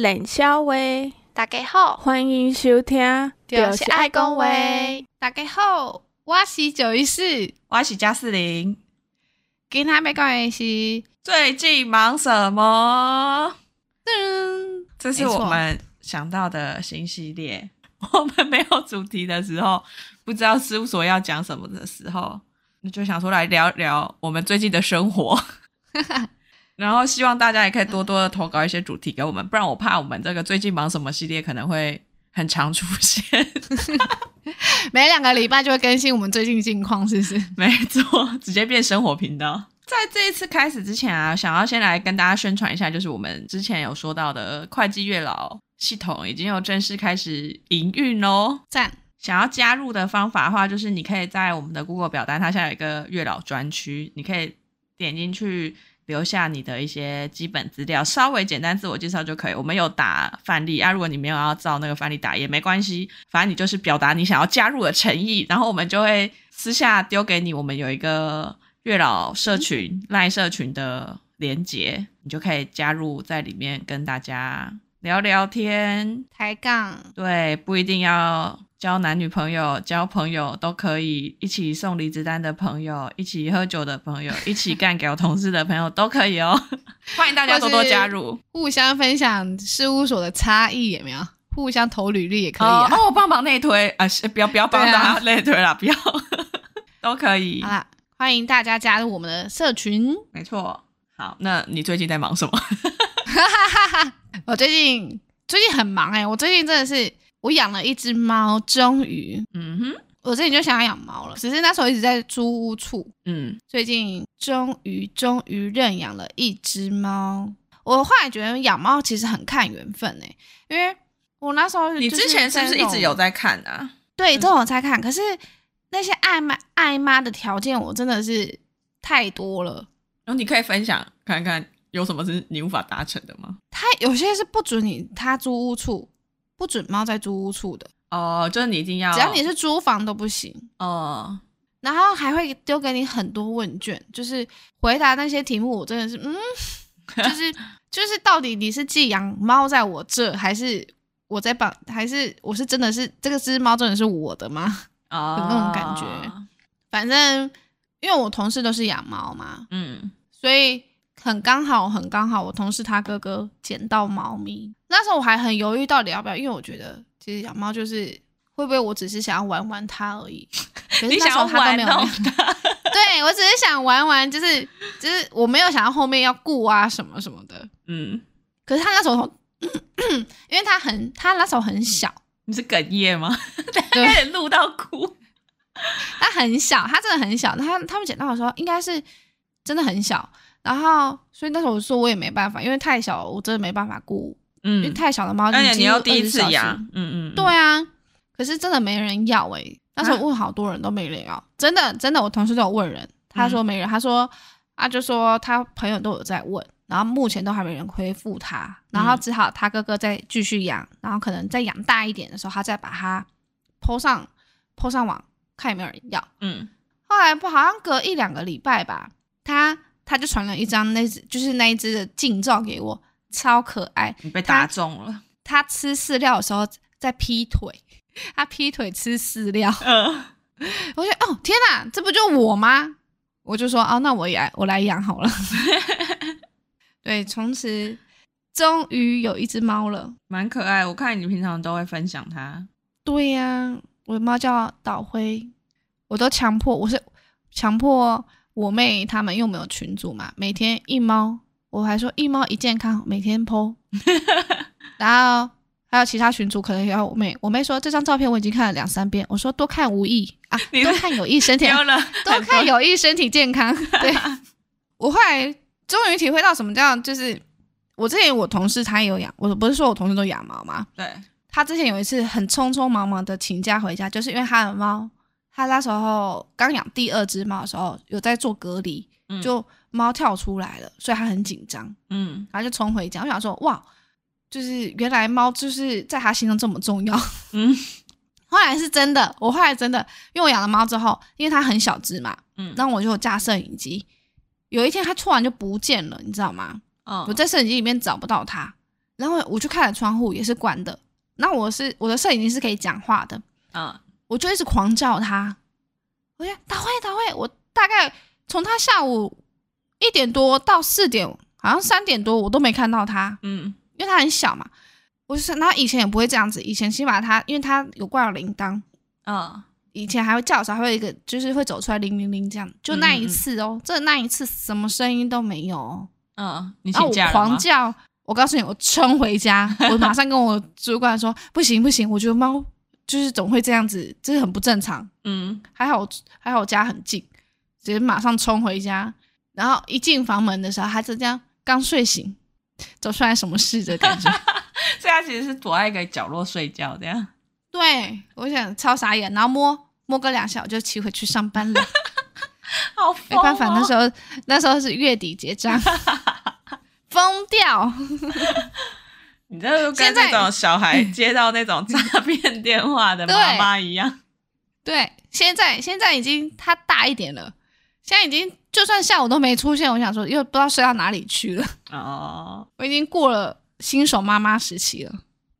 冷笑话。大家好，欢迎收听，就是爱讲话。大家好，我是九一四，我是加四零。今天要讲的是最近忙什么？嗯，这是我们想到的新系列。我们没有主题的时候，不知道事务所要讲什么的时候，你就想出来聊聊我们最近的生活。然后希望大家也可以多多的投稿一些主题给我们，不然我怕我们这个最近忙什么系列可能会很常出现，每两个礼拜就会更新我们最近近况，是不是？没错，直接变生活频道。在这一次开始之前啊，想要先来跟大家宣传一下，就是我们之前有说到的会计月老系统已经有正式开始营运哦。赞！想要加入的方法的话，就是你可以在我们的 Google 表单，它现在有一个月老专区，你可以点进去。留下你的一些基本资料，稍微简单自我介绍就可以。我们有打范例啊，如果你没有要照那个范例打也没关系，反正你就是表达你想要加入的诚意，然后我们就会私下丢给你。我们有一个月老社群、赖社群的连接，你就可以加入在里面跟大家聊聊天、抬杠。对，不一定要。交男女朋友、交朋友都可以，一起送离职单的朋友，一起喝酒的朋友，一起干掉同事的朋友都可以哦。欢迎大家多多加入，互相分享事务所的差异有没有？互相投履历也可以啊。哦，帮忙内推啊，不要不要帮大家内推了，不要 都可以。好啦，欢迎大家加入我们的社群。没错。好，那你最近在忙什么？我最近最近很忙哎、欸，我最近真的是。我养了一只猫，终于，嗯哼，我最近就想要养猫了，只是那时候一直在租屋处，嗯，最近终于终于认养了一只猫。我后来觉得养猫其实很看缘分诶，因为我那时候你之前是不是一直有在看啊？对，都有在看，可是那些爱妈爱妈的条件我真的是太多了。然后你可以分享看看有什么是你无法达成的吗？他有些是不准你他租屋处。不准猫在租屋处的哦，就是你一定要，只要你是租房都不行哦。然后还会丢给你很多问卷，就是回答那些题目，我真的是嗯，就是就是到底你是寄养猫在我这，还是我在帮，还是我是真的是这个只猫真的是我的吗？哦，有那种感觉。反正因为我同事都是养猫嘛，嗯，所以。很刚好，很刚好，我同事他哥哥捡到猫咪，那时候我还很犹豫到底要不要，因为我觉得其实养猫就是会不会我只是想要玩玩它而已。可是那时候他都没有，对，我只是想玩玩，就是就是我没有想到后面要顾啊什么什么的。嗯，可是他那时候，因为他很他那时候很小，你是哽咽吗？对，开始录到哭。他很小，他真的很小，他他们捡到的时候应该是真的很小。然后，所以那时候我说我也没办法，因为太小了，我真的没办法顾。嗯，因为太小的猫，而且你要第一次养，嗯嗯，对啊。可是真的没人要诶、欸，那时候问好多人都没人要，啊、真的真的，我同事都有问人，他说没人，嗯、他说啊，就说他朋友都有在问，然后目前都还没人回复他，然后只好他哥哥再继续养，然后可能再养大一点的时候，他再把它 po 上 po 上网，看有没有人要。嗯，后来不好像隔一两个礼拜吧，他。他就传了一张那只，就是那一只的近照给我，超可爱。你被打中了。他，他吃饲料的时候在劈腿，他劈腿吃饲料。嗯，我觉得哦天哪，这不就我吗？我就说哦，那我也来，我来养好了。对，从此终于有一只猫了，蛮可爱。我看你平常都会分享它。对呀、啊，我的猫叫岛灰，我都强迫，我是强迫。我妹他们又没有群组嘛，每天一猫，我还说一猫一健康，每天 po，然后还有其他群组可能也要我妹，我妹说这张照片我已经看了两三遍，我说多看无益啊，多看有益身体，多看有益身体健康。对，我后来终于体会到什么叫就是，我之前我同事他也有养，我不是说我同事都养猫吗？对，他之前有一次很匆匆忙忙的请假回家，就是因为他的猫。他那时候刚养第二只猫的时候，有在做隔离，嗯、就猫跳出来了，所以他很紧张，嗯，然后就冲回家。我想说，哇，就是原来猫就是在他心中这么重要，嗯。后来是真的，我后来真的，因为我养了猫之后，因为它很小只嘛，嗯，然后我就架摄影机。有一天它突然就不见了，你知道吗？嗯，我在摄影机里面找不到它，然后我去看了窗户也是关的。那我是我的摄影机是可以讲话的，嗯，我就一直狂叫他，我说打会打会，我大概从他下午一点多到四点，好像三点多我都没看到他，嗯，因为他很小嘛，我就是他以前也不会这样子，以前起码他因为他有挂了铃铛，嗯，以前还会叫的时候还会一个就是会走出来铃铃铃这样，就那一次哦，这、嗯、那一次什么声音都没有、哦，嗯？然后我狂叫。我告诉你，我冲回家，我马上跟我主管说：“ 不行不行，我觉得猫就是总会这样子，这是很不正常。”嗯，还好还好，我家很近，直接马上冲回家。然后一进房门的时候，孩子这样刚睡醒，走出来什么事的感觉。所以他其实是躲在一个角落睡觉这样。对，我想超傻眼，然后摸摸个两下，我就骑回去上班了。好、哦，没办法，那时候那时候是月底结账。疯掉！你这就跟那种小孩接到那种 诈骗电话的妈妈一样。对，现在现在已经他大一点了，现在已经就算下午都没出现，我想说又不知道睡到哪里去了。哦，我已经过了新手妈妈时期了。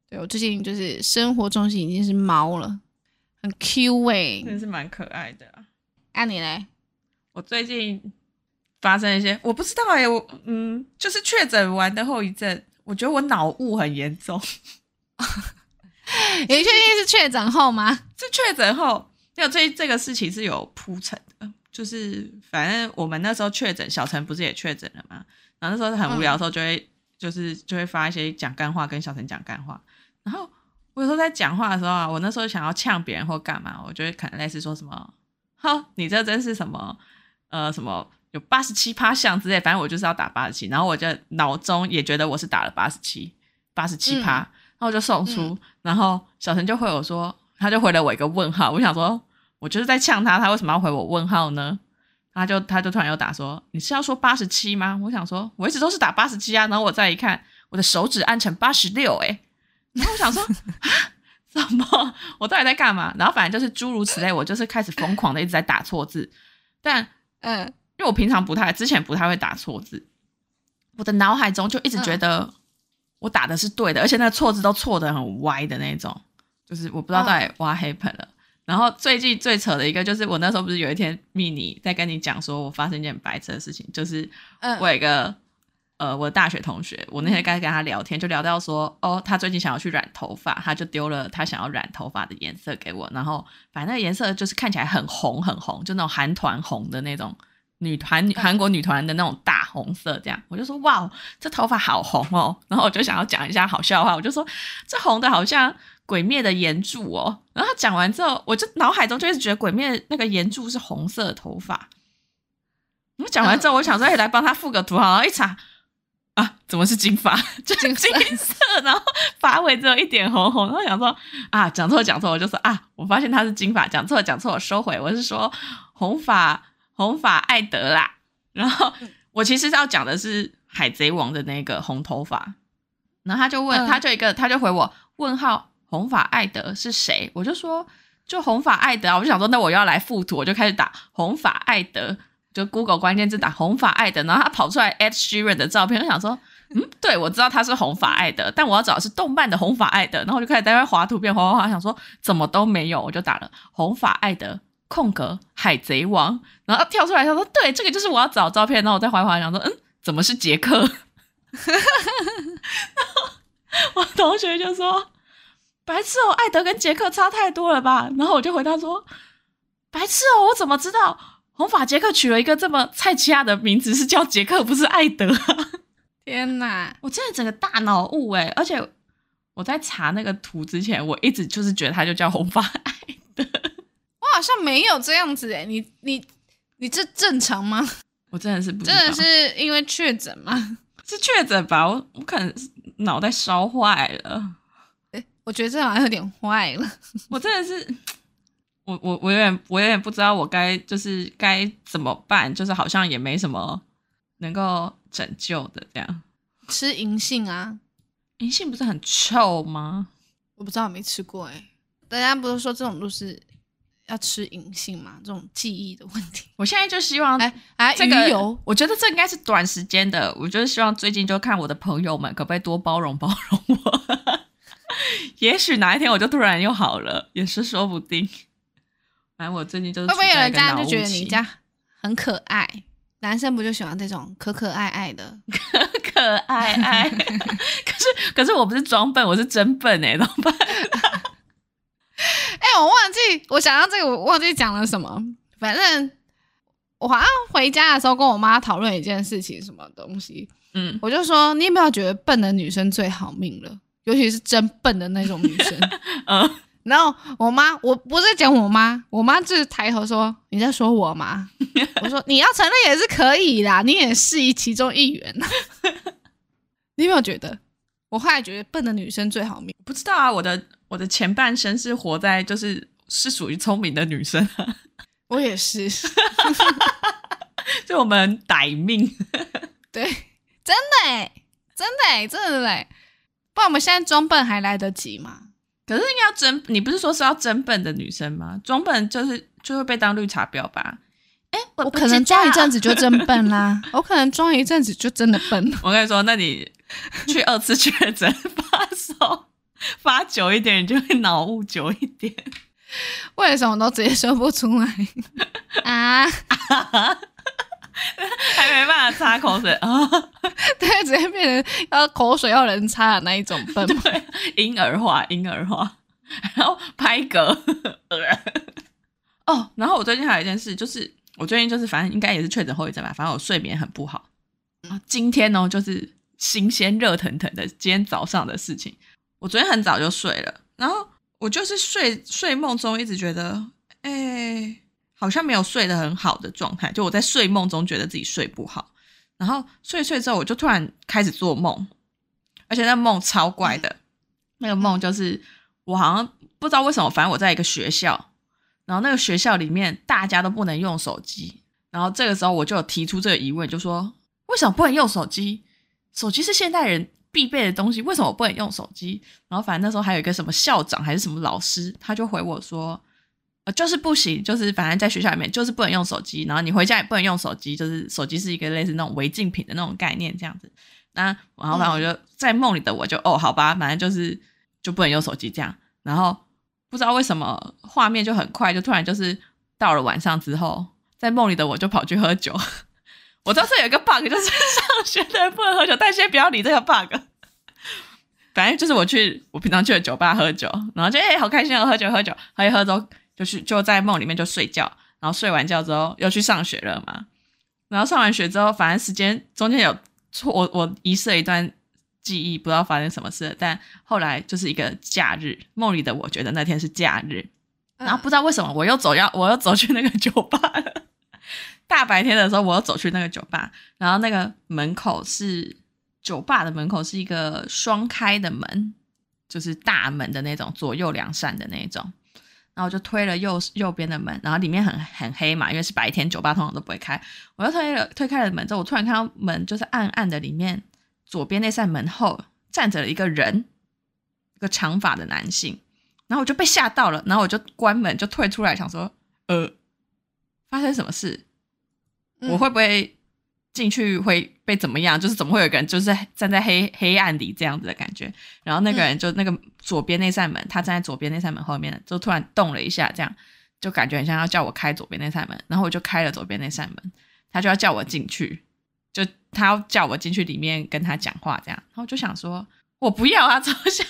对，我最近就是生活重心已经是猫了，很 Q 哎、欸，真是蛮可爱的。那、啊、你嘞？我最近。发生一些我不知道哎、欸，我嗯，就是确诊完的后遗症，我觉得我脑雾很严重。你确定是确诊后吗？是确诊后，因为这这个事情是有铺陈的，就是反正我们那时候确诊，小陈不是也确诊了吗？然后那时候很无聊的时候，就会、嗯、就是就会发一些讲干话跟小陈讲干话。然后我有时候在讲话的时候啊，我那时候想要呛别人或干嘛，我就会可能类似说什么，哈，你这真是什么呃什么。有八十七趴像之类，反正我就是要打八十七，然后我就脑中也觉得我是打了八十七，八十七趴，然后我就送出，嗯、然后小陈就回我说，他就回了我一个问号，我想说，我就是在呛他，他为什么要回我问号呢？他就他就突然又打说，你是要说八十七吗？我想说，我一直都是打八十七啊，然后我再一看，我的手指按成八十六，诶，然后我想说，什么？我到底在干嘛？然后反正就是诸如此类，我就是开始疯狂的一直在打错字，但嗯。因为我平常不太，之前不太会打错字，我的脑海中就一直觉得我打的是对的，嗯、而且那个错字都错的很歪的那种，就是我不知道到底挖黑盆了。嗯、然后最近最扯的一个就是我那时候不是有一天密你在跟你讲说我发生一件白痴的事情，就是我有一个、嗯、呃我的大学同学，我那天刚跟他聊天就聊到说哦他最近想要去染头发，他就丢了他想要染头发的颜色给我，然后反正那个颜色就是看起来很红很红，就那种韩团红的那种。女团韩国女团的那种大红色，这样我就说哇，这头发好红哦。然后我就想要讲一下好笑话，我就说这红的好像鬼灭的炎柱哦。然后他讲完之后，我就脑海中就一直觉得鬼灭那个炎柱是红色的头发。我讲完之后，我想说，哎，来帮他附个图，好，一查啊，怎么是金发？就金色，然后发尾只有一点红红。然后想说啊，讲错讲错，我就说啊，我发现他是金发，讲错讲错，我收回，我是说红发。红发艾德啦，然后我其实要讲的是海贼王的那个红头发，然后他就问，嗯、他就一个，他就回我问号，红发艾德是谁？我就说就红发艾德啊，我就想说那我要来附图，我就开始打红发艾德，就 Google 关键字打红发艾德，然后他跑出来 Ed Sheeran 的照片，我想说嗯，对我知道他是红发艾德，但我要找的是动漫的红发艾德，然后我就开始在那滑图片，滑滑滑，想说怎么都没有，我就打了红发艾德。空格海贼王，然后跳出来，他说：“对，这个就是我要找照片。”然后我在怀怀想说：“嗯，怎么是杰克？” 然后我同学就说：“白痴哦，艾德跟杰克差太多了吧？”然后我就回答说：“白痴哦，我怎么知道红发杰克取了一个这么菜奇亚的名字是叫杰克，不是艾德？” 天哪，我真的整个大脑雾哎！而且我在查那个图之前，我一直就是觉得他就叫红发艾德。好像没有这样子哎，你你你这正常吗？我真的是不，真的是因为确诊吗？是确诊吧？我我可能脑袋烧坏了。哎，我觉得这好像有点坏了。我真的是，我我我有点我有点不知道我该就是该怎么办，就是好像也没什么能够拯救的这样。吃银杏啊，银杏不是很臭吗？我不知道，我没吃过哎。大家不是说这种都是。要吃银杏嘛，这种记忆的问题。我现在就希望哎哎，这个油，我觉得这应该是短时间的。我就是希望最近就看我的朋友们可不可以多包容包容我，也许哪一天我就突然又好了，也是说不定。反正我最近就是会不会有人家就觉得你家很可爱？男生不就喜欢这种可可爱爱的？可 可爱爱，可是可是我不是装笨，我是真笨哎，怎么办？我忘记我想到这个，我忘记讲了什么。反正我好像回家的时候跟我妈讨论一件事情，什么东西？嗯，我就说你有没有觉得笨的女生最好命了？尤其是真笨的那种女生。嗯。然后我妈，我不是讲我妈，我妈就是抬头说：“你在说我吗？”我说：“你要承认也是可以啦，你也是其中一员。”你有没有觉得？我后来觉得笨的女生最好命。不知道啊，我的我的前半生是活在就是是属于聪明的女生，我也是，就我们歹命。对，真的哎，真的哎，真的哎，不然我们现在装笨还来得及吗？可是应该要真，你不是说是要真笨的女生吗？装笨就是就会被当绿茶婊吧？哎，我，我可能装一阵子就真笨啦，我可能装一阵子就真的笨。我跟你说，那你去二次确诊发烧 发久一点，你就会脑雾久一点。为什么都直接说不出来啊？还没办法擦口水啊？对，直接变成要口水要人擦的那一种笨，对，婴儿化，婴儿化，然后拍嗝。哦，然后我最近还有一件事，就是我最近就是反正应该也是确诊后遗症吧，反正我睡眠很不好。今天呢，就是新鲜热腾腾的，今天早上的事情。我昨天很早就睡了，然后我就是睡睡梦中一直觉得，哎、好像没有睡得很好的状态，就我在睡梦中觉得自己睡不好，然后睡睡之后我就突然开始做梦，而且那梦超怪的，那个梦就是我好像不知道为什么，反正我在一个学校，然后那个学校里面大家都不能用手机，然后这个时候我就有提出这个疑问，就说为什么不能用手机？手机是现代人必备的东西，为什么我不能用手机？然后反正那时候还有一个什么校长还是什么老师，他就回我说。呃，就是不行，就是反正在学校里面就是不能用手机，然后你回家也不能用手机，就是手机是一个类似那种违禁品的那种概念这样子。那然后反正我就在梦里的我就哦，好吧，反正就是就不能用手机这样。然后不知道为什么画面就很快，就突然就是到了晚上之后，在梦里的我就跑去喝酒。我知道这有一个 bug，就是上学的人不能喝酒，但先不要理这个 bug。反正就是我去我平常去的酒吧喝酒，然后就哎、欸、好开心哦，喝酒喝酒，喝一喝之后。就去就在梦里面就睡觉，然后睡完觉之后又去上学了嘛。然后上完学之后，反正时间中间有错，我我遗失了一段记忆，不知道发生什么事。但后来就是一个假日，梦里的我觉得那天是假日，然后不知道为什么我又走要我又走去那个酒吧了。大白天的时候，我又走去那个酒吧，然后那个门口是酒吧的门口是一个双开的门，就是大门的那种，左右两扇的那种。然后我就推了右右边的门，然后里面很很黑嘛，因为是白天，酒吧通常都不会开。我就推了推开了门之后，我突然看到门就是暗暗的，里面左边那扇门后站着了一个人，一个长发的男性。然后我就被吓到了，然后我就关门就退出来，想说呃，发生什么事？我会不会？进去会被怎么样？就是怎么会有个人就是站在黑黑暗里这样子的感觉？然后那个人就那个左边那扇门，他站在左边那扇门后面，就突然动了一下，这样就感觉很像要叫我开左边那扇门。然后我就开了左边那扇门，他就要叫我进去，就他要叫我进去里面跟他讲话这样。然后我就想说，我不要啊，超像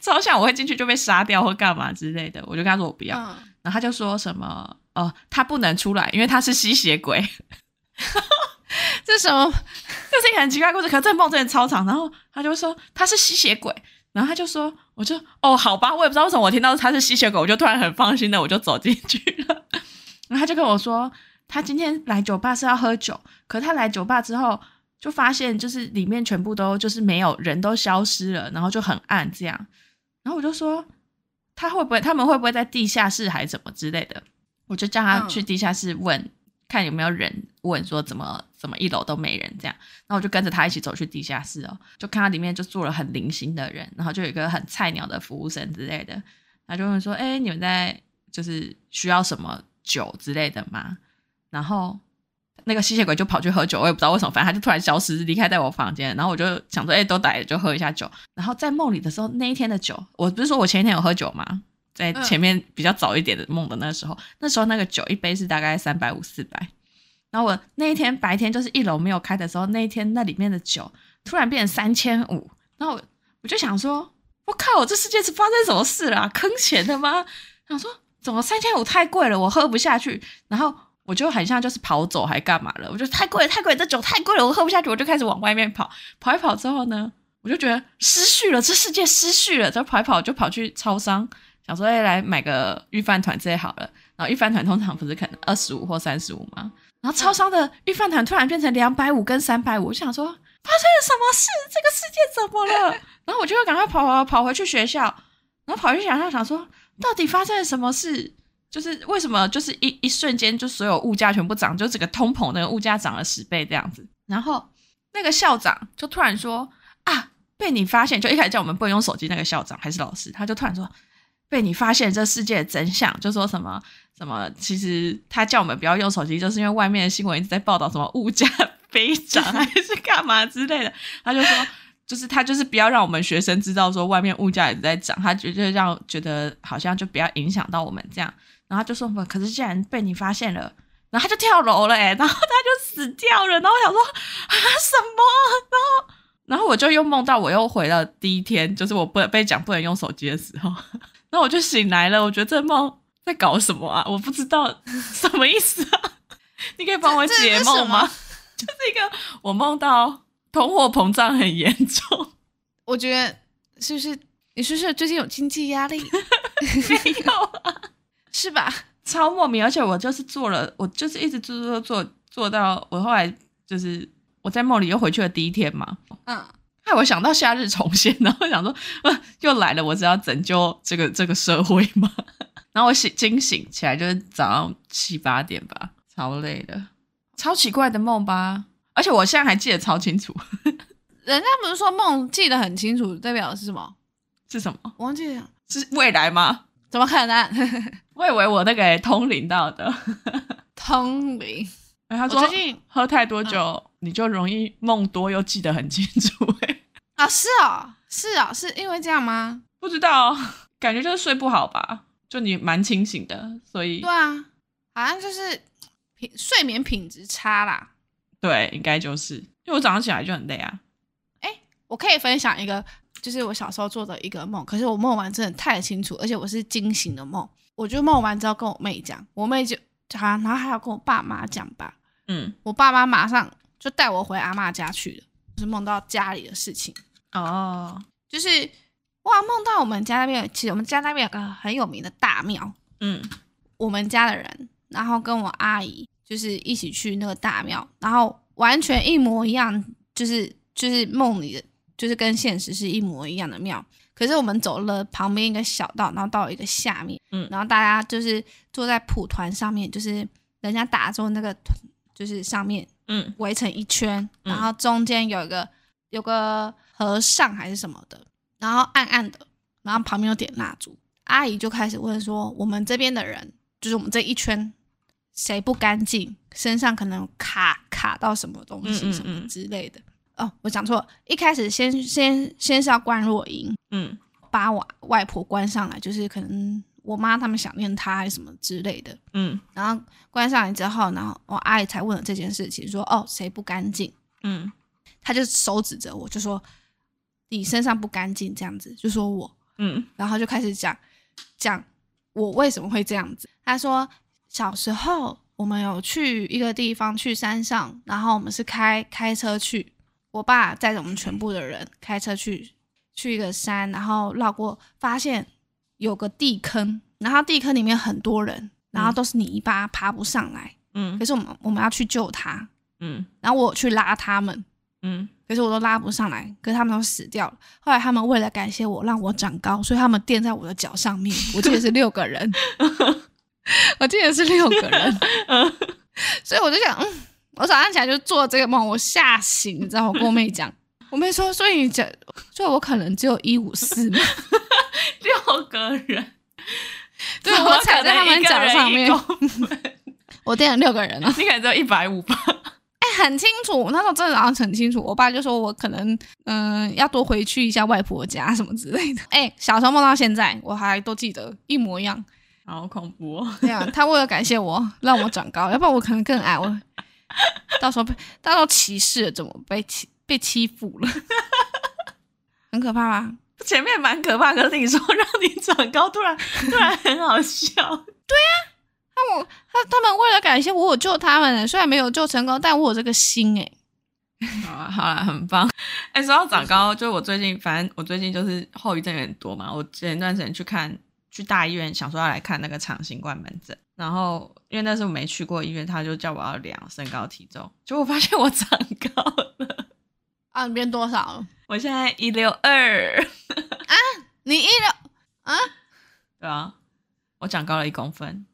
超像我会进去就被杀掉或干嘛之类的。我就跟他说我不要，然后他就说什么哦，他不能出来，因为他是吸血鬼。这是什么？这是一个很奇怪的故事。可是这梦真的超长。然后他就说他是吸血鬼，然后他就说，我就哦，好吧，我也不知道为什么我听到他是吸血鬼，我就突然很放心的我就走进去了。然 后他就跟我说，他今天来酒吧是要喝酒，可是他来酒吧之后就发现就是里面全部都就是没有人都消失了，然后就很暗这样。然后我就说他会不会他们会不会在地下室还是什么之类的？我就叫他去地下室问。嗯看有没有人问说怎么怎么一楼都没人这样，然后我就跟着他一起走去地下室哦，就看到里面就坐了很零星的人，然后就有一个很菜鸟的服务生之类的，他就问说：“哎，你们在就是需要什么酒之类的吗？然后那个吸血鬼就跑去喝酒，我也不知道为什么，反正他就突然消失离开在我房间，然后我就想说，哎，都来了就喝一下酒。然后在梦里的时候，那一天的酒，我不是说我前一天有喝酒吗？在前面比较早一点的梦的那时候，那时候那个酒一杯是大概三百五四百。然后我那一天白天就是一楼没有开的时候，那一天那里面的酒突然变成三千五，然后我我就想说，我靠，我这世界是发生什么事了啊？坑钱的吗？想说怎么三千五太贵了，我喝不下去。然后我就很像就是跑走还干嘛了？我就太贵了，太贵了，这酒太贵了，我喝不下去，我就开始往外面跑。跑一跑之后呢，我就觉得失序了，这世界失序了。就跑一跑就跑去超商，想说哎，来买个御饭团之类好了。然后御饭团通常不是可能二十五或三十五吗？然后超商的御饭团突然变成两百五跟三百五，我就想说发生了什么事？这个世界怎么了？然后我就会赶快跑跑跑回去学校，然后跑去想校想说到底发生了什么事？就是为什么就是一一瞬间就所有物价全部涨，就整个通膨那个物价涨了十倍这样子。然后那个校长就突然说啊，被你发现，就一开始叫我们不能用手机那个校长还是老师，他就突然说。被你发现这世界的真相，就说什么什么，其实他叫我们不要用手机，就是因为外面的新闻一直在报道什么物价 飞涨还是干嘛之类的。他就说，就是他就是不要让我们学生知道说外面物价一直在涨，他觉得让觉得好像就不要影响到我们这样。然后就说，可是既然被你发现了，然后他就跳楼了，哎，然后他就死掉了。然后我想说啊什么？然后然后我就又梦到我又回了第一天，就是我不被讲不能用手机的时候。那我就醒来了，我觉得这梦在搞什么啊？我不知道 什么意思啊！你可以帮我解梦吗？这 就是一个我梦到通货膨胀很严重，我觉得是不是你是不是最近有经济压力？没有啊，是吧？超莫名，而且我就是做了，我就是一直做做做做到我后来就是我在梦里又回去了第一天嘛，嗯。害我想到夏日重现，然后想说，呃，又来了，我只要拯救这个这个社会嘛？然后我醒惊醒起来就是早上七八点吧，超累的，超奇怪的梦吧，而且我现在还记得超清楚。人家不是说梦记得很清楚，代表的是什么？是什么？我忘记了，是未来吗？怎么可能？我以为我那个通灵到的，通灵。哎，他说最近喝太多酒，嗯、你就容易梦多又记得很清楚。啊，是哦，是啊，是因为这样吗？不知道，感觉就是睡不好吧？就你蛮清醒的，所以对啊，好像就是品睡眠品质差啦。对，应该就是，因为我早上起来就很累啊。哎，我可以分享一个，就是我小时候做的一个梦，可是我梦完真的太清楚，而且我是惊醒的梦。我就梦完之后跟我妹讲，我妹就好像，然后还要跟我爸妈讲吧。嗯，我爸妈马上就带我回阿嬷家去了。就是梦到家里的事情哦，oh. 就是哇，梦到我们家那边，其实我们家那边有个很有名的大庙，嗯，我们家的人，然后跟我阿姨就是一起去那个大庙，然后完全一模一样，就是就是梦里的，就是跟现实是一模一样的庙。可是我们走了旁边一个小道，然后到了一个下面，嗯，然后大家就是坐在蒲团上面，就是人家打坐那个，就是上面。嗯，围成一圈，然后中间有一个有个和尚还是什么的，然后暗暗的，然后旁边有点蜡烛。阿姨就开始问说：“我们这边的人，就是我们这一圈，谁不干净？身上可能卡卡到什么东西什么之类的。嗯嗯嗯”哦，我讲错了，一开始先先先是要观落阴，嗯，把我外婆关上来，就是可能。我妈他们想念她还是什么之类的，嗯，然后关上来之后，然后我阿姨才问了这件事情，说哦，谁不干净？嗯，她就手指着我就说你身上不干净这样子，就说我，嗯，然后就开始讲讲我为什么会这样子。他说小时候我们有去一个地方去山上，然后我们是开开车去，我爸载着我们全部的人开车去去一个山，然后绕过发现。有个地坑，然后地坑里面很多人，然后都是泥巴，爬不上来。嗯，可是我们我们要去救他。嗯，然后我去拉他们。嗯，可是我都拉不上来，可是他们都死掉了。后来他们为了感谢我，让我长高，所以他们垫在我的脚上面。我记得是六个人，我记得是六个人。所以我就想，嗯，我早上起来就做这个梦，我吓醒，你知道？我跟我妹讲，我妹说，所以你讲，所以我可能只有一五四嘛。六个人，对，我踩在他们脚上面。我垫了六个人了，你可能只有一百五吧？很清楚，那时候真的好像很清楚。我爸就说我可能嗯、呃、要多回去一下外婆家什么之类的。哎、欸，小时候梦到现在，我还都记得一模一样，好恐怖哦。对啊，他为了感谢我，让我长高，要不然我可能更矮。我 到时候被到时候歧视了，怎么被欺被欺负了？很可怕吧？前面蛮可怕，可是你说让你长高，突然突然很好笑。对呀、啊。那我他他们为了感谢我，我救他们，虽然没有救成功，但我有这个心 哎。好啊，好啊，很棒。哎、欸，说到长高，就我最近，反正我最近就是后遗症有点多嘛。我前段时间去看，去大医院，想说要来看那个长新冠门诊，然后因为那时候没去过医院，他就叫我要量身高体重，结果我发现我长高了。啊，你变多少了？我现在一六二。啊，你一六啊？对啊，我长高了一公分。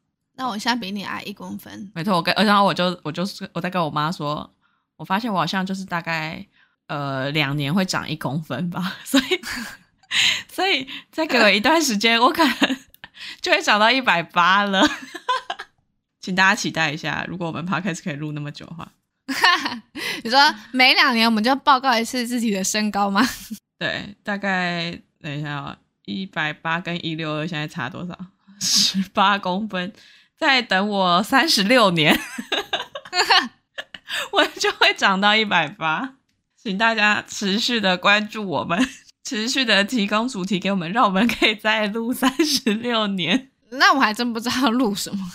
那我现在比你矮一公分，没错。我跟，然后我就我就是我在跟我妈说，我发现我好像就是大概呃两年会长一公分吧，所以 所以再给我一段时间，我可能就会长到一百八了。请大家期待一下，如果我们 Podcast 可以录那么久的话，你说每两年我们就报告一次自己的身高吗？对，大概等一下哦，一百八跟一六二现在差多少？十八公分。再等我三十六年，我就会长到一百八。请大家持续的关注我们，持续的提供主题给我们，让我们可以再录三十六年。那我还真不知道录什么，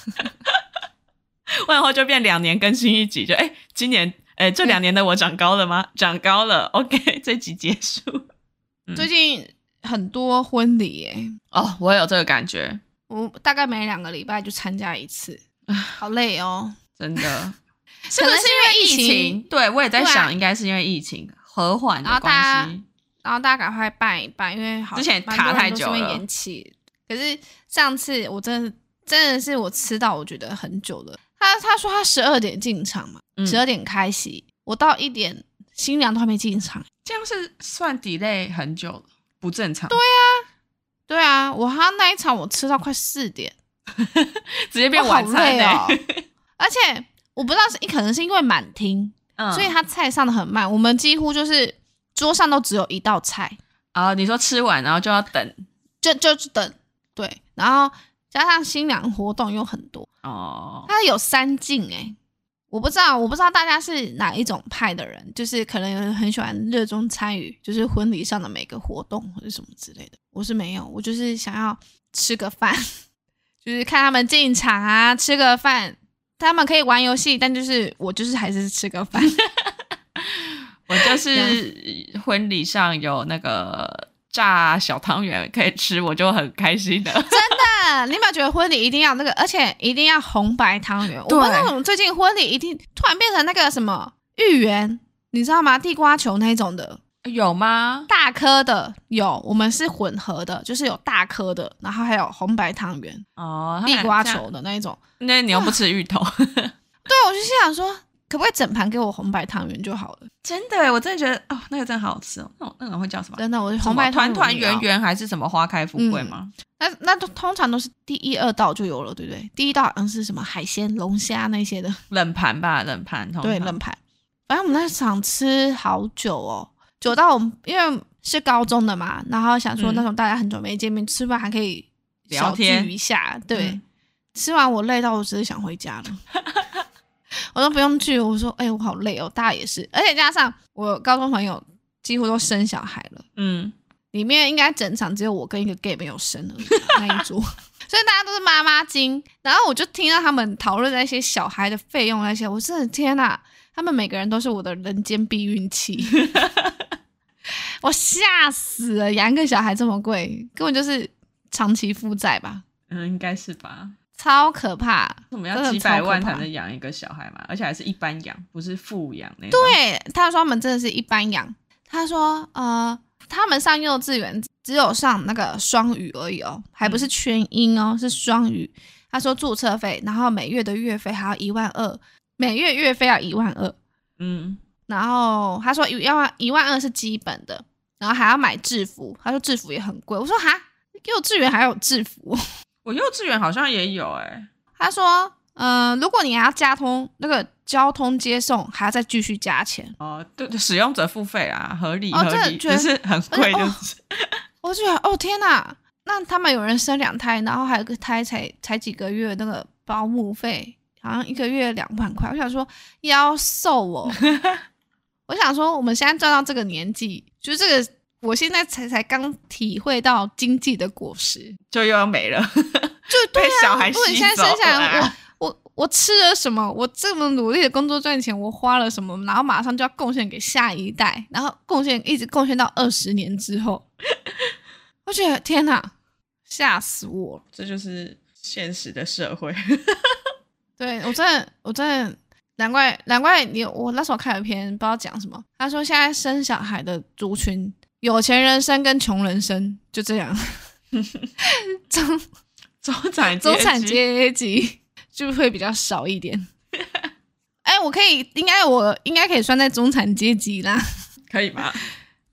然后就变两年更新一集，就哎，今年哎这两年的我长高了吗？长高了。OK，这集结束。最近很多婚礼耶，哦，我有这个感觉。我大概每两个礼拜就参加一次，好累哦，真的。可能是因为疫情，情对我也在想，应该是因为疫情和缓的关系。然后大家赶快办一办，因为好之前卡太久了，延期。可是上次我真的真的是我吃到我觉得很久了。他他说他十二点进场嘛，十二点开席，嗯、我到一点新娘都还没进场，这样是算 delay 很久了，不正常。对呀、啊。对啊，我他那一场我吃到快四点，直接变晚餐哦。而且我不知道是可能是因为满厅，嗯、所以他菜上的很慢。我们几乎就是桌上都只有一道菜啊。你说吃完然后就要等，就就等对，然后加上新娘活动又很多哦。他有三进哎。我不知道，我不知道大家是哪一种派的人，就是可能有人很喜欢热衷参与，就是婚礼上的每个活动或者什么之类的。我是没有，我就是想要吃个饭，就是看他们进场啊，吃个饭。他们可以玩游戏，但就是我就是还是吃个饭。我就是婚礼上有那个炸小汤圆可以吃，我就很开心的。真的，你有没有觉得婚礼一定要那个，而且一定要红白汤圆？我不知道为什么最近婚礼一定突然变成那个什么芋圆，你知道吗？地瓜球那种的有吗？大颗的有，我们是混合的，就是有大颗的，然后还有红白汤圆哦，地瓜球的那一种。那你又不吃芋头？对，我就心想说。可不可以整盘给我红白汤圆就好了？真的，我真的觉得哦，那个真的好好吃哦。那种那种会叫什么？真的，我红白团团圆圆还是什么花开富贵吗？嗯、那那都通常都是第一二道就有了，对不对？第一道好像是什么海鲜、龙虾那些的冷盘吧，冷盘。对，冷盘。反正我们那场吃好久哦，久到我们因为是高中的嘛，然后想说那种大家很久没见面，嗯、吃饭还可以聊天一下。对，嗯、吃完我累到我只是想回家了。我说不用去，我说哎、欸，我好累哦，大家也是，而且加上我高中朋友几乎都生小孩了，嗯，里面应该整场只有我跟一个 gay 没有生而已那一桌，所以大家都是妈妈经，然后我就听到他们讨论那些小孩的费用那些，我真的天哪，他们每个人都是我的人间避孕器，我吓死了，养一个小孩这么贵，根本就是长期负债吧？嗯，应该是吧。超可怕！我们要几百万才能养一个小孩嘛？而且还是一般养，不是富养那种。对，他说他们真的是一般养。他说，呃，他们上幼稚园只有上那个双语而已哦，还不是全英哦，嗯、是双语。他说注册费，然后每月的月费还要一万二，每月月费要一万二。嗯，然后他说要一万二是基本的，然后还要买制服。他说制服也很贵。我说哈，幼稚园还有制服？我幼稚园好像也有哎、欸。他说，呃，如果你还要加通那个交通接送，还要再继续加钱。哦，对，使用者付费啊，合理哦合理，这就是很贵，就是。我觉得哦天哪，那他们有人生两胎，然后还有个胎才才几个月，那个保姆费好像一个月两万块。我想说要瘦哦，我想说我们现在赚到这个年纪，就是这个，我现在才才刚体会到经济的果实，就又要没了，就对啊，被小孩吸走了。我现在生下来，我我我吃了什么？我这么努力的工作赚钱，我花了什么？然后马上就要贡献给下一代，然后贡献一直贡献到二十年之后。我觉得天哪，吓死我了！这就是现实的社会。对我真的，我真的难怪难怪你我那时候看了一篇不知道讲什么，他说现在生小孩的族群，有钱人生跟穷人生就这样，中中产中产阶级就会比较少一点。哎，我可以应该我应该可以算在中产阶级啦，可以吗？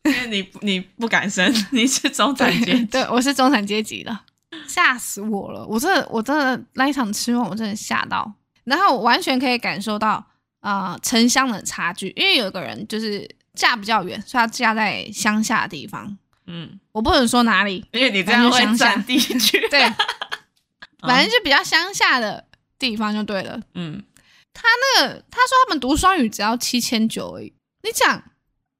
因为你你不敢生，你是中产阶级，对，我是中产阶级的，吓死我了！我真的，我真的那一场吃完，我真的吓到，然后我完全可以感受到啊、呃、城乡的差距，因为有个人就是嫁比较远，所以他嫁在乡下的地方。嗯，我不能说哪里，因为你这样会占地区，对，反正就比较乡下的地方就对了。嗯，他那个他说他们读双语只要七千九而已，你讲。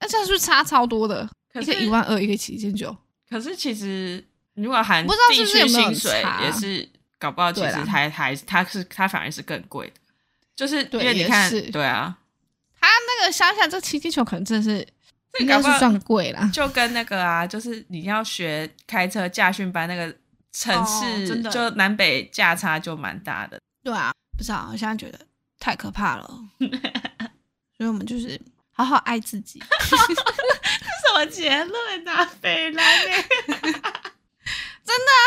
那这样是不是差超多的？一个一万二，一个七千九。可是其实如果含不知道是不是有薪水，也是搞不好其实还还他是他反而是更贵的，就是因为你看，对啊，他那个想想这七千九可能真的是应该是算贵啦，就跟那个啊，就是你要学开车驾训班那个城市，就南北价差就蛮大的。对啊，不知道，我现在觉得太可怕了，所以我们就是。好好爱自己，这什么结论啊？飞来呢？真的、啊、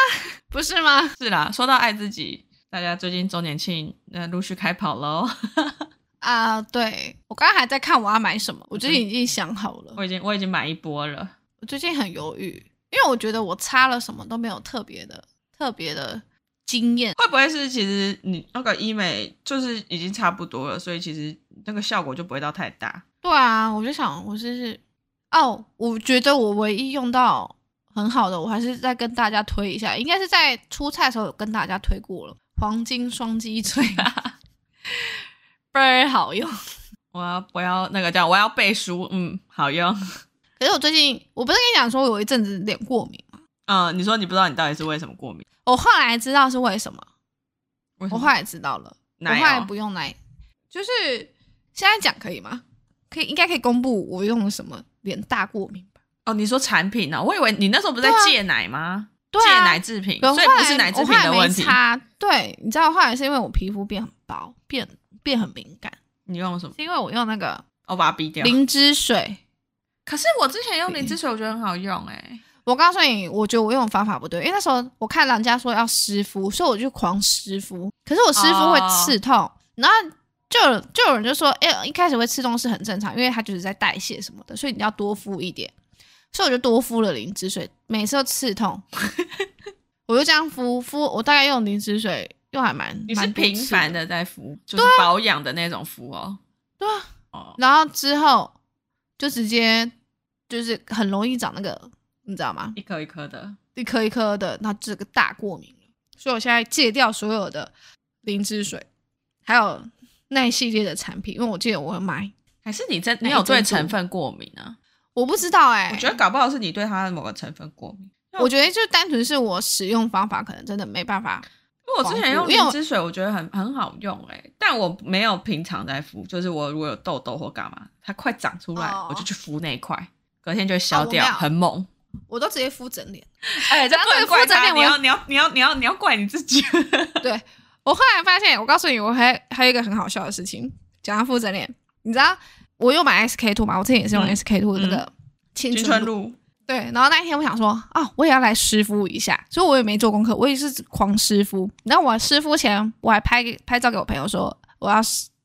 不是吗？是啦，说到爱自己，大家最近周年庆那陆续开跑喽。啊，对，我刚刚还在看我要买什么，我最近已经想好了。我已经我已经买一波了。我最近很犹豫，因为我觉得我擦了什么都没有特别的特别的惊艳。会不会是其实你那个医美就是已经差不多了，所以其实那个效果就不会到太大？对啊，我就想，我就是哦，我觉得我唯一用到很好的，我还是再跟大家推一下，应该是在出菜的时候有跟大家推过了，黄金双击锤，倍儿好用。我要我要那个叫我要背书，嗯，好用。可是我最近我不是跟你讲说，我有一阵子脸过敏吗？嗯，你说你不知道你到底是为什么过敏？我后来知道是为什么，为什么？我后来知道了，我后来不用奶，就是现在讲可以吗？可以，应该可以公布我用了什么脸大过敏吧？哦，你说产品呢、啊？我以为你那时候不是在戒奶吗？对啊、戒奶制品，所以不是奶制品的问题。对，你知道后来是因为我皮肤变很薄，变变很敏感。你用什么？是因为我用那个，我把它逼掉。灵芝水。可是我之前用灵芝水，我觉得很好用哎、欸。我告诉你，我觉得我用的方法不对，因为那时候我看人家说要湿敷，所以我就狂湿敷。可是我湿敷会刺痛，哦、然后。就有就有人就说，哎、欸，一开始会刺痛是很正常，因为它就是在代谢什么的，所以你要多敷一点。所以我就多敷了灵芝水，每次都刺痛，我就这样敷敷。我大概用灵芝水用还蛮，你是频繁的在敷，就是保养的那种敷哦。对啊，哦，然后之后就直接就是很容易长那个，你知道吗？一颗一颗的，一颗一颗的，那这个大过敏。所以我现在戒掉所有的灵芝水，还有。那一系列的产品，因为我记得我会买，还是你在你有对成分过敏啊？我不知道哎、欸，我觉得搞不好是你对它的某个成分过敏。我觉得就单纯是我使用方法可能真的没办法。因为我之前用灵芝水，我觉得很很好用哎、欸，但我没有平常在敷，就是我如果有痘痘或干嘛，它快长出来，哦、我就去敷那一块，隔天就会消掉，哦、很猛。我都直接敷整脸。哎、欸，这不能怪他，你要你要你要你要你要怪你自己。对。我后来发现，我告诉你，我还还有一个很好笑的事情，讲到敷整脸，你知道我有买 SK two 嘛？我之前也是用 SK two 的那个青春露，对。然后那一天我想说，啊，我也要来湿敷一下，所以我也没做功课，我也是狂湿敷。然后我湿敷前，我还拍拍照给我朋友说，我要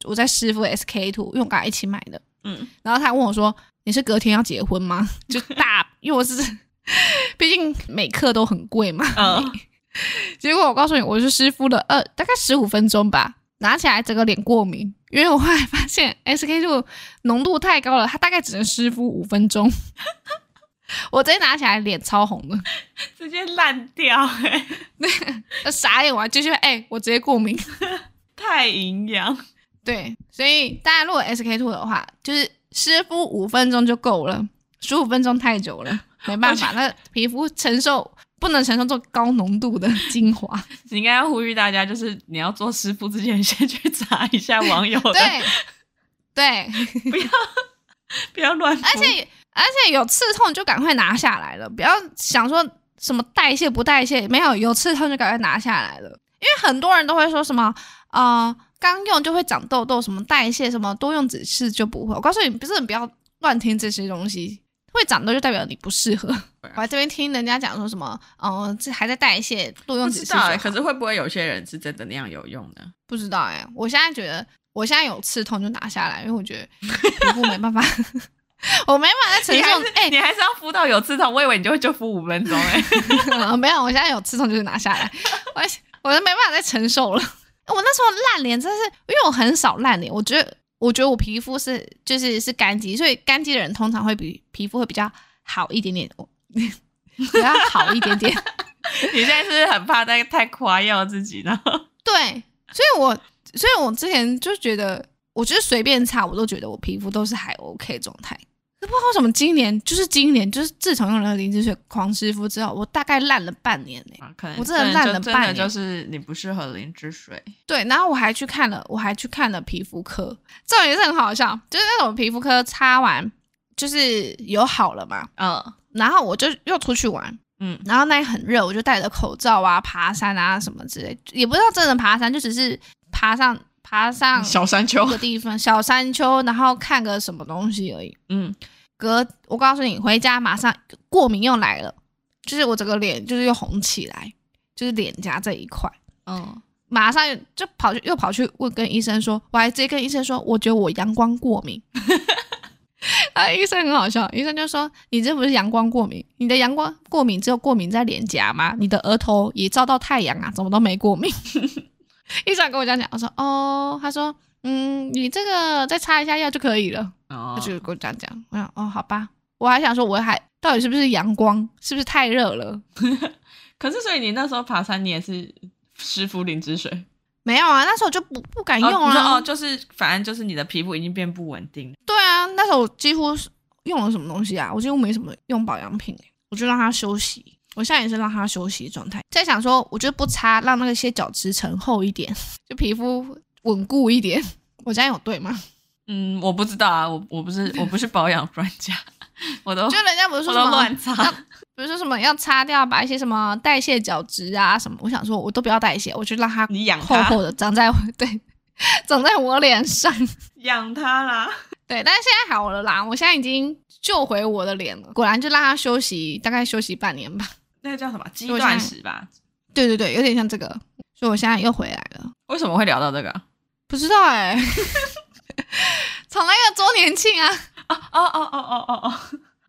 我在湿敷 SK two，因为我跟他一起买的。嗯。然后他问我说：“你是隔天要结婚吗？” 就大，因为我是，毕竟每克都很贵嘛。嗯。结果我告诉你，我是湿敷了二大概十五分钟吧，拿起来整个脸过敏，因为我后来发现 SK two 浓度太高了，它大概只能湿敷五分钟。我直接拿起来脸超红的，直接烂掉哎、欸！傻眼，我还继续哎、欸，我直接过敏，太营养。对，所以大家如果 SK two 的话，就是湿敷五分钟就够了，十五分钟太久了，没办法，那皮肤承受不能承受这高浓度的精华。你应该要呼吁大家，就是你要做湿敷之前，先去查一下网友的，对，对，不要不要乱，而且。而且有刺痛就赶快拿下来了，不要想说什么代谢不代谢，没有有刺痛就赶快拿下来了。因为很多人都会说什么啊、呃，刚用就会长痘痘，什么代谢什么多用几次就不会。我告诉你，不是你不要乱听这些东西，会长痘就代表你不适合。我还这边听人家讲说什么，哦、呃，这还在代谢，多用几次。不知道、欸、可是会不会有些人是真的那样有用呢？不知道哎、欸，我现在觉得我现在有刺痛就拿下来，因为我觉得皮肤没办法。我没办法再承受，哎、欸，你还是要敷到有刺痛，我以为你就会就敷五分钟、欸，哎，没有，我现在有刺痛就是拿下来，我我都没办法再承受了。我那时候烂脸真是，因为我很少烂脸，我觉得我觉得我皮肤是就是是干肌，所以干肌的人通常会比皮肤会比较好一点点，比较好一点点。你现在是不是很怕太太夸耀自己呢？对，所以我所以我之前就觉得，我觉得随便擦我都觉得我皮肤都是还 OK 状态。不知道为什么今年就是今年就是自从用了灵芝水狂湿敷之后，我大概烂了半年呢、欸啊。可能我真的烂了半年，就是你不适合灵芝水。对，然后我还去看了，我还去看了皮肤科，这种也是很好笑，就是那种皮肤科擦完就是有好了嘛。嗯，然后我就又出去玩，嗯，然后那里很热，我就戴着口罩啊，爬山啊什么之类，也不知道真的爬山，就只是爬上。爬上小山丘的地方，小山丘，然后看个什么东西而已。嗯，隔我告诉你，回家马上过敏又来了，就是我整个脸就是又红起来，就是脸颊这一块。嗯，马上就跑去又跑去问跟医生说，我还直接跟医生说，我觉得我阳光过敏。啊，医生很好笑，医生就说你这不是阳光过敏，你的阳光过敏只有过敏在脸颊吗？你的额头也照到太阳啊，怎么都没过敏？医生跟我这样讲，我说哦，他说嗯，你这个再擦一下药就可以了。哦，他就跟我这样讲，我想哦，好吧，我还想说，我还到底是不是阳光，是不是太热了？可是，所以你那时候爬山，你也是湿敷灵芝水？没有啊，那时候就不不敢用啊。哦，哦，就是反正就是你的皮肤已经变不稳定。对啊，那时候我几乎用了什么东西啊？我几乎没什么用保养品，我就让它休息。我现在也是让它休息状态，在想说，我就不擦，让那个些角质层厚一点，就皮肤稳固一点。我这样有对吗？嗯，我不知道啊，我我不是我不是保养专家，我都就人家不是说什么乱擦，比如说什么要擦掉，把一些什么代谢角质啊什么，我想说我都不要代谢，我就让它你养厚厚的长在对长在我脸上养它啦。对，但是现在好了啦，我现在已经救回我的脸了，果然就让它休息，大概休息半年吧。那个叫什么？肌断食吧？对对对，有点像这个，所以我现在又回来了。为什么会聊到这个？不知道哎、欸，从那个周年庆啊！哦哦哦哦哦哦哦！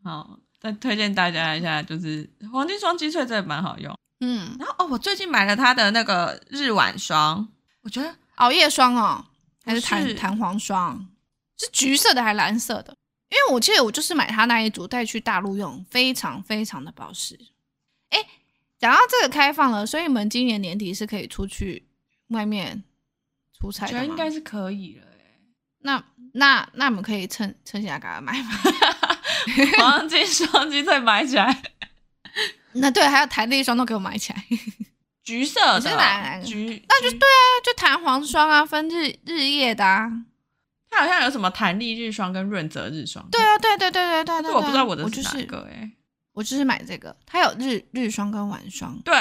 好，再推荐大家一下，就是黄金双击萃，真的蛮好用。嗯，然后哦，我最近买了它的那个日晚霜，我觉得熬夜霜哦，还是弹弹簧霜？是橘色的还是蓝色的？因为我记得我就是买它那一组带去大陆用，非常非常的保湿。哎，讲到这个开放了，所以你们今年年底是可以出去外面出差的吗？觉得应该是可以了。那那那你们可以趁趁现在赶快买吗？黄金双击再买起来。那对，还有弹力霜都给我买起来。橘色的，是橘，那就对啊，就弹簧霜啊，分日日夜的啊。它好像有什么弹力日霜跟润泽日霜。对啊，对对对对对对。我不知道我的是哪个哎。我就是买这个，它有日日霜跟晚霜。对，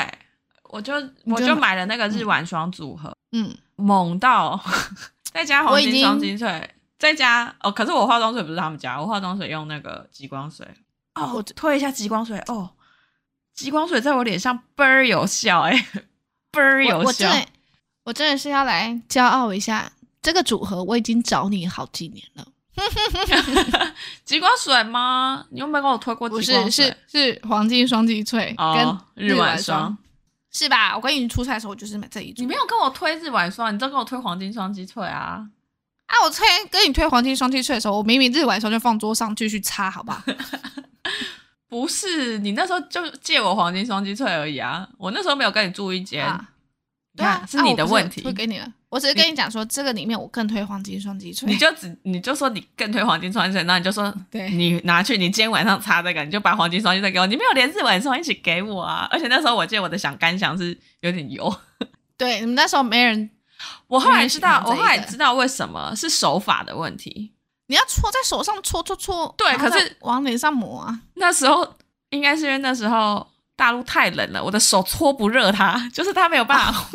我就我就买了那个日晚霜组合，嗯，猛到 再加黄金双精粹，再加哦。可是我化妆水不是他们家，我化妆水用那个极光水。哦，我推一下极光水哦，极光水在我脸上倍儿有效哎，倍儿有效。我，我真的，我真的是要来骄傲一下，这个组合我已经找你好几年了。极光水吗？你有没有跟我推过极光水？不是，是是黄金双击萃跟日晚霜。是吧？我跟你出差的时候，我就是买这一组。你没有跟我推日晚霜，你都跟我推黄金双击萃啊！啊，我推跟你推黄金双击萃的时候，我明明日晚霜就放桌上继续擦，好不好？不是，你那时候就借我黄金双击萃而已啊！我那时候没有跟你住一间。啊对啊，是你的问题。会给你了，我只是跟你讲说，这个里面我更推黄金双击萃。你就只你就说你更推黄金双击萃，那你就说，对，你拿去，你今天晚上擦这个，你就把黄金双击萃给我，你没有连日晚霜一起给我啊！而且那时候我记得我的想干想是有点油。对，你们那时候没人。我后来知道，我后来知道为什么是手法的问题。你要搓在手上搓搓搓，对，可是往脸上抹啊。那时候应该是因为那时候大陆太冷了，我的手搓不热它，就是它没有办法。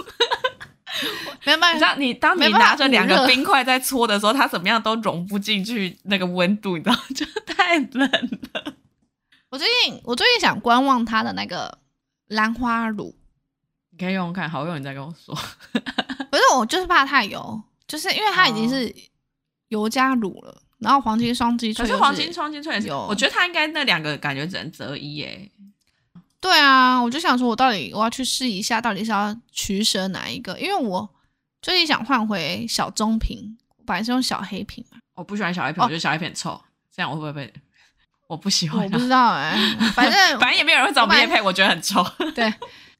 没有办法，你知道，你当你拿着两个冰块在搓的时候，它怎么样都融不进去那个温度，你知道，就太冷了。我最近我最近想观望它的那个兰花乳，你可以用用看，好用你再跟我说。不是，我就是怕太油，就是因为它已经是油加乳了，然后黄金双击萃，可是黄金双击萃有，我觉得它应该那两个感觉只能择一耶。对啊，我就想说，我到底我要去试一下，到底是要取舍哪一个？因为我最近想换回小棕瓶，我本来是用小黑瓶嘛。我不喜欢小黑瓶，哦、我觉得小黑瓶很臭，这样我会不会被？我不喜欢。我不知道哎、欸，反正 反正也没有人会找我业配，我觉得很臭。对，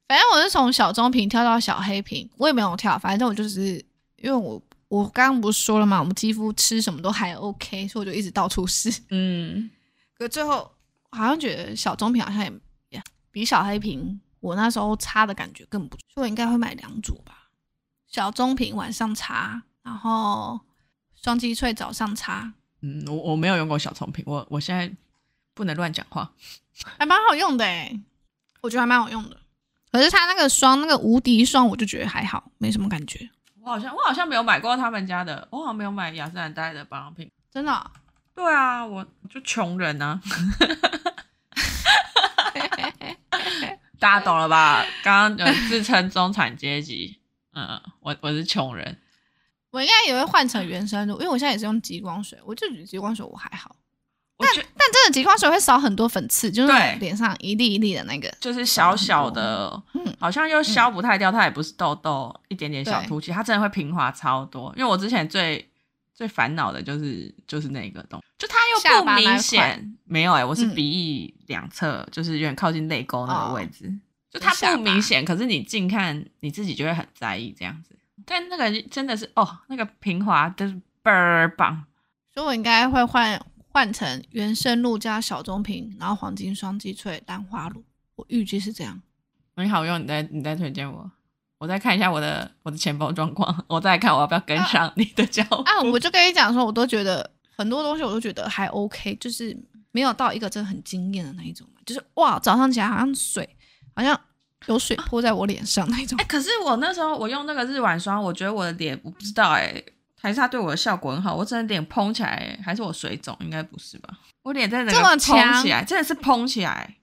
反正我是从小棕瓶跳到小黑瓶，我也没有跳，反正我就是因为我我刚刚不是说了嘛，我们肌肤吃什么都还 OK，所以我就一直到处试。嗯，可最后好像觉得小棕瓶好像也。比小黑瓶，我那时候擦的感觉更不错，所以我应该会买两组吧。小棕瓶晚上擦，然后双击萃早上擦。嗯，我我没有用过小棕瓶，我我现在不能乱讲话，还蛮好用的诶，我觉得还蛮好用的。可是它那个霜，那个无敌霜，我就觉得还好，没什么感觉。我好像我好像没有买过他们家的，我好像没有买雅诗兰黛的保养品，真的哦？对啊，我就穷人啊。大家懂了吧？刚刚自称中产阶级，嗯，我我是穷人，我应该也会换成原生露，因为我现在也是用极光水，我就觉得极光水我还好，但但真的极光水会少很多粉刺，就是脸上一粒一粒的那个，就是小小的，嗯，好像又消不太掉，它也不是痘痘，一点点小凸起，它真的会平滑超多。因为我之前最最烦恼的就是就是那个东西，就它又不明显，没有哎、欸，我是鼻翼两侧，就是有点靠近泪沟那个位置，哦、就它不明显，可是你近看你自己就会很在意这样子。但那个真的是哦，那个平滑就是倍儿棒，所以我应该会换换成原生露加小棕瓶，然后黄金双击萃兰花露，我预计是这样。你好用，你再你再推荐我。我再看一下我的我的钱包状况，我再来看我要不要跟上你的脚步。啊，我就跟你讲说，我都觉得很多东西我都觉得还 OK，就是没有到一个真的很惊艳的那一种，就是哇，早上起来好像水好像有水泼在我脸上那种。哎、欸，可是我那时候我用那个日晚霜，我觉得我的脸我不知道哎、欸，还是它对我的效果很好，我真的脸嘭起来、欸，还是我水肿？应该不是吧？我脸在那个嘭起来，真的是嘭起来。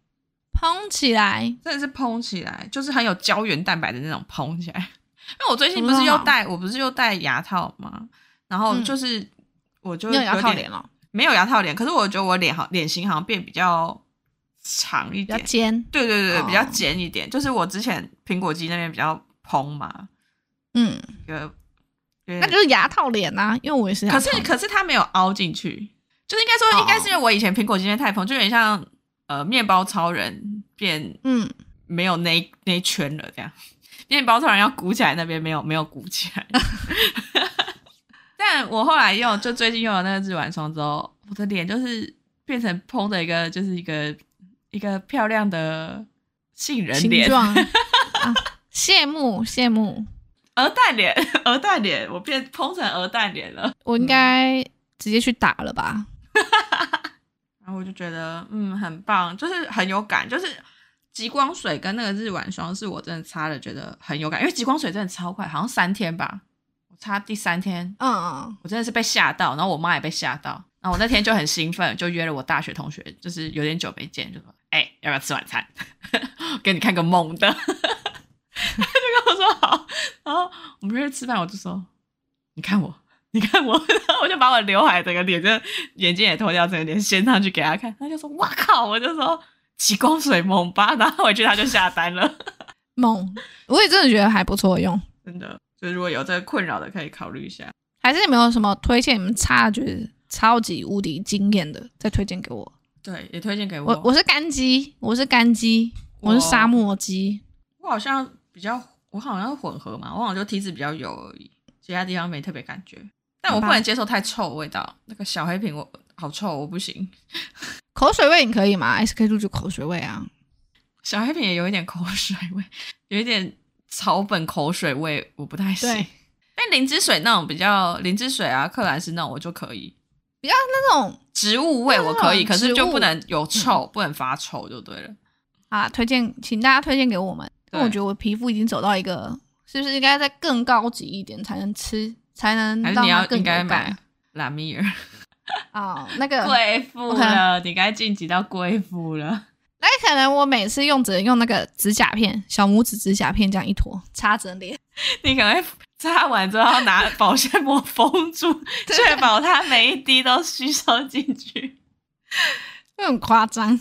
膨起来，真的是蓬起来，就是很有胶原蛋白的那种蓬起来。因为我最近不是又戴，我不是又戴牙套吗？然后就是，嗯、我就有牙套脸了，没有牙套脸。可是我觉得我脸好，脸型好像变比较长一点，比较尖。对对对，比较尖一点。哦、就是我之前苹果肌那边比较蓬嘛，嗯，那就是牙套脸呐、啊。因为我也是，可是可是它没有凹进去，就是应该说，应该是因为我以前苹果肌那边太蓬，就有点像。呃，面包超人变嗯，没有那那一圈了，这样。面包超人要鼓起来，那边没有没有鼓起来。但我后来用，就最近用了那个日晚霜之后，我的脸就是变成蓬的一个，就是一个一个漂亮的杏仁脸。啊、羡慕羡慕，鹅蛋脸，鹅蛋脸，我变蓬成鹅蛋脸了。我应该直接去打了吧。然后我就觉得，嗯，很棒，就是很有感，就是极光水跟那个日晚霜是我真的擦了觉得很有感，因为极光水真的超快，好像三天吧，我擦第三天，嗯嗯，我真的是被吓到，然后我妈也被吓到，然后我那天就很兴奋，就约了我大学同学，就是有点久没见，就说，哎、欸，要不要吃晚餐？给你看个猛的，他就跟我说好，然后我们约吃饭，我就说，你看我。你看我，我就把我刘海整个脸，就眼镜也脱掉，整个脸掀上去给他看。他就说：“哇靠！”我就说：“起光水猛吧。”然后回去他就下单了。猛，我也真的觉得还不错用，真的。就如果有这个困扰的，可以考虑一下。还是你们有什么推荐？你们差觉得超级无敌惊艳的，再推荐给我。对，也推荐给我。我我是干肌，我是干肌，我是沙漠肌。我好像比较，我好像是混合嘛，我好像就体质比较油而已，其他地方没特别感觉。但我不能接受太臭的味道，那个小黑瓶我好臭，我不行。口水味你可以吗？SK two 就口水味啊。小黑瓶也有一点口水味，有一点草本口水味，我不太行。但灵芝水那种比较灵芝水啊，克兰斯那种我就可以。比较那种植物味我可以，可是就不能有臭，嗯、不能发臭就对了。啊，推荐，请大家推荐给我们。因为我觉得我皮肤已经走到一个，是不是应该再更高级一点才能吃，才能让它更有感？还是你要应该买拉米尔？哦，那个贵妇了，你该晋级到贵妇了。那可能我每次用只能用那个指甲片，小拇指指甲片这样一坨擦着脸，你可能擦完之后要拿保鲜膜封住，确保它每一滴都吸收进去，会很夸张。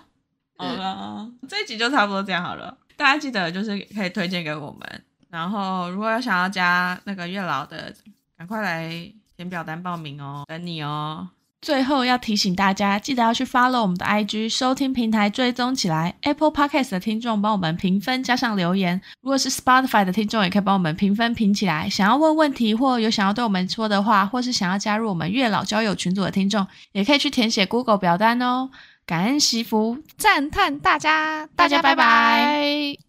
好了，这一集就差不多这样好了。大家记得就是可以推荐给我们，然后如果要想要加那个月老的，赶快来填表单报名哦，等你哦。最后要提醒大家，记得要去 follow 我们的 IG，收听平台追踪起来。Apple Podcast 的听众帮我们评分加上留言，如果是 Spotify 的听众，也可以帮我们评分评起来。想要问问题或有想要对我们说的话，或是想要加入我们月老交友群组的听众，也可以去填写 Google 表单哦。感恩惜福，赞叹大家，大家拜拜。